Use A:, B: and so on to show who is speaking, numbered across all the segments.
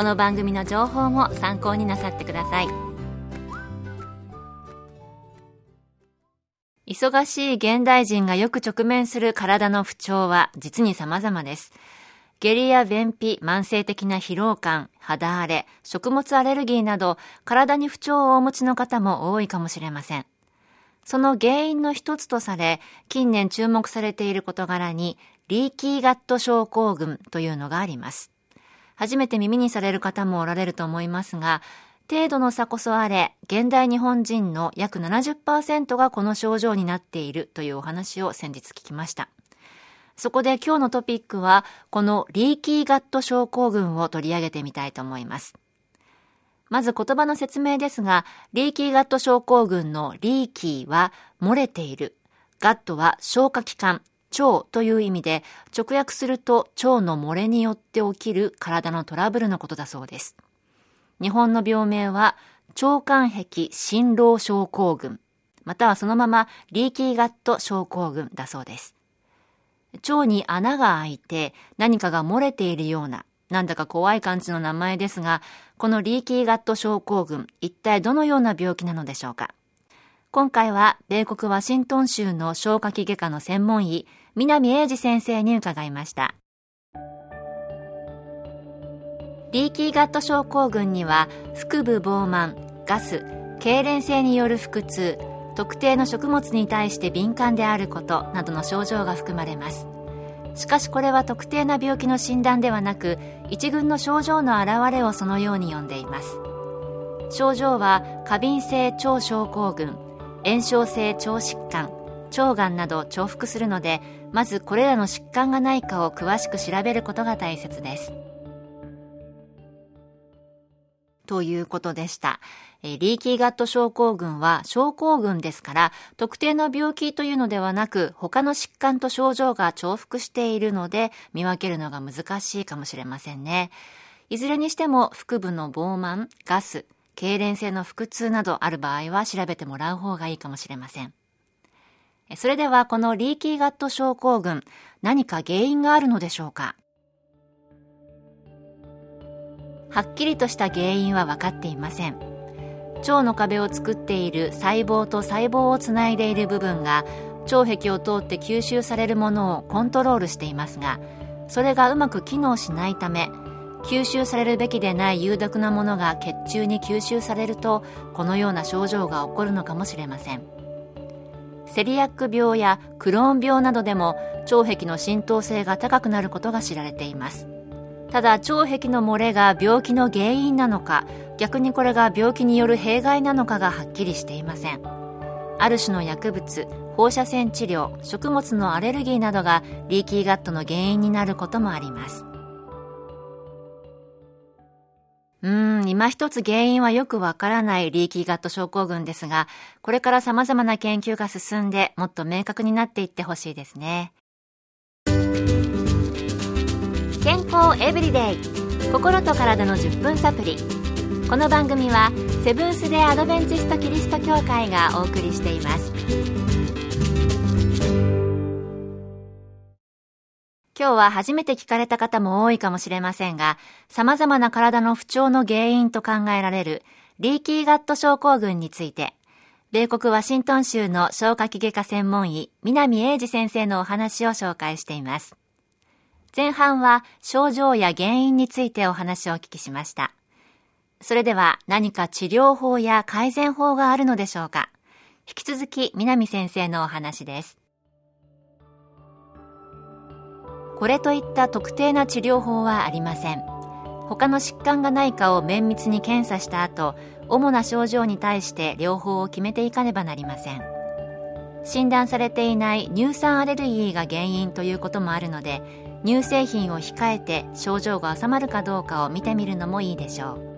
A: この番組の情報も参考になさってください忙しい現代人がよく直面する体の不調は実に様々です下痢や便秘、慢性的な疲労感、肌荒れ、食物アレルギーなど体に不調をお持ちの方も多いかもしれません。その原因の一つとされ、近年注目されている事柄に、リーキーガット症候群というのがあります。初めて耳にされる方もおられると思いますが、程度の差こそあれ、現代日本人の約70%がこの症状になっているというお話を先日聞きました。そこで今日のトピックは、このリーキーガット症候群を取り上げてみたいと思います。まず言葉の説明ですが、リーキーガット症候群のリーキーは漏れている。ガットは消化器官、腸という意味で、直訳すると腸の漏れによって起きる体のトラブルのことだそうです。日本の病名は、腸管壁心労症候群、またはそのままリーキーガット症候群だそうです。腸に穴が開いて何かが漏れているような、なんだか怖い感じの名前ですが、このリーキーガット症候群、一体どのような病気なのでしょうか今回は米国ワシントン州の消化器外科の専門医、南英二先生に伺いました。リーキーガット症候群には腹部膨満、ガス、痙攣性による腹痛、特定の食物に対して敏感であることなどの症状が含まれます。しかしこれは特定な病気の診断ではなく、一群の症状の表れをそのように呼んでいます。症状は過敏性腸症候群、炎症性腸疾患、腸がんなど重複するので、まずこれらの疾患がないかを詳しく調べることが大切です。ということでした。リーキーガット症候群は症候群ですから、特定の病気というのではなく、他の疾患と症状が重複しているので、見分けるのが難しいかもしれませんね。いずれにしても、腹部の膨満、ガス、痙攣性の腹痛などある場合は調べてもらう方がいいかもしれません。それではこのリーキーガット症候群、何か原因があるのでしょうか？はっきりとした原因は分かっていません。腸の壁を作っている細胞と細胞をつないでいる部分が腸壁を通って吸収されるものをコントロールしていますが、それがうまく機能しないため、吸収されるべきでない有毒なものが血中に吸収されると、このような症状が起こるのかもしれません。セリアック病やクローン病などでも腸壁の浸透性が高くなることが知られています。ただ腸壁の漏れが病気の原因なのか逆にこれが病気による弊害なのかがはっきりしていませんある種の薬物放射線治療食物のアレルギーなどがリーキーガットの原因になることもありますうん、今一つ原因はよくわからないリーキーガット症候群ですが、これから様々な研究が進んで、もっと明確になっていってほしいですね。健康エブリデイ心と体の10分サプリこの番組はセブンス・デ・アドベンチスト・キリスト教会がお送りしています今日は初めて聞かれた方も多いかもしれませんが様々な体の不調の原因と考えられるリーキーガット症候群について米国ワシントン州の消化器外科専門医南英二先生のお話を紹介しています前半は症状や原因についてお話をお聞きしました。それでは何か治療法や改善法があるのでしょうか引き続き南先生のお話です。これといった特定な治療法はありません。他の疾患がないかを綿密に検査した後、主な症状に対して療法を決めていかねばなりません。診断されていない乳酸アレルギーが原因ということもあるので、乳製品を控えて症状が収まるかどうかを見てみるのもいいでしょう。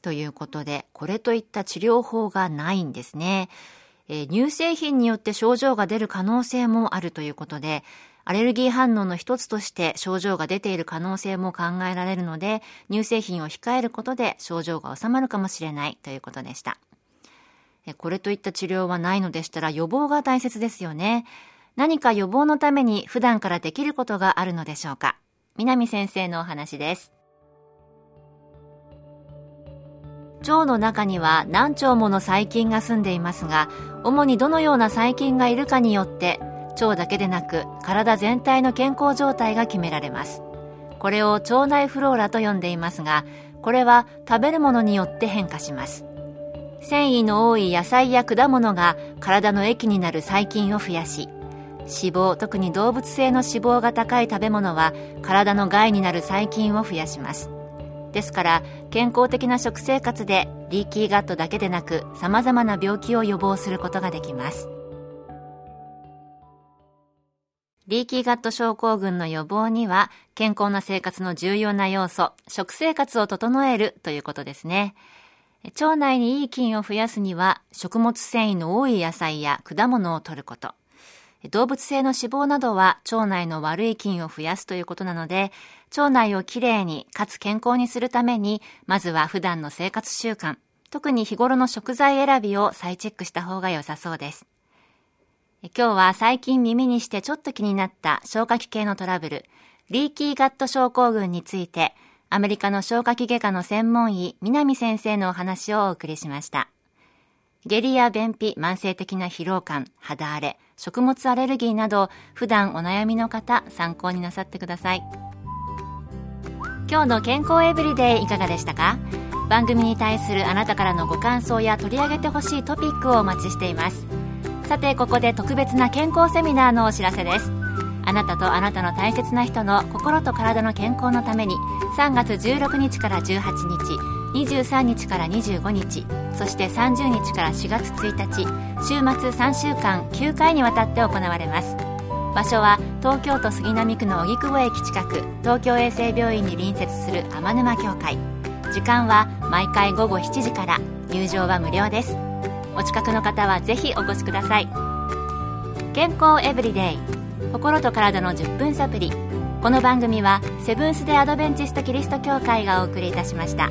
A: ということで、これといった治療法がないんですね。えー、乳製品によって症状が出る可能性もあるということで、アレルギー反応の一つとして症状が出ている可能性も考えられるので、乳製品を控えることで症状が収まるかもしれないということでした。これといった治療はないのでしたら予防が大切ですよね。何か予防のために普段からできることがあるのでしょうか南先生のお話です。腸の中には何腸もの細菌が住んでいますが、主にどのような細菌がいるかによって、腸だけでなく体全体の健康状態が決められます。これを腸内フローラと呼んでいますが、これは食べるものによって変化します。繊維の多い野菜や果物が体の液になる細菌を増やし、脂肪、特に動物性の脂肪が高い食べ物は体の害になる細菌を増やします。ですから健康的な食生活でリーキーガットだけでなく様々な病気を予防することができます。リーキーガット症候群の予防には健康な生活の重要な要素食生活を整えるということですね。腸内にいい菌を増やすには食物繊維の多い野菜や果物を摂ること。動物性の脂肪などは腸内の悪い菌を増やすということなので、腸内をきれいにかつ健康にするために、まずは普段の生活習慣、特に日頃の食材選びを再チェックした方が良さそうです。今日は最近耳にしてちょっと気になった消化器系のトラブル、リーキーガット症候群について、アメリカの消化器外科の専門医、南先生のお話をお送りしました。下痢や便秘、慢性的な疲労感、肌荒れ、食物アレルギーなど、普段お悩みの方、参考になさってください。今日の健康エブリデイいかがでしたか？番組に対するあなたからのご感想や取り上げてほしいトピックをお待ちしています。さて、ここで特別な健康セミナーのお知らせです。あなたとあなたの大切な人の心と体の健康のために3月16日から18日23日から25日そして30日から4月1日週末3週間9回にわたって行われます。場所は東京都杉並区の荻窪駅近く東京衛生病院に隣接する天沼協会。時間は毎回午後7時から入場は無料です。お近くの方はぜひお越しください。健康エブリデイ心と体の10分サプリこの番組はセブンス・デ・アドベンチスト・キリスト教会がお送りいたしました。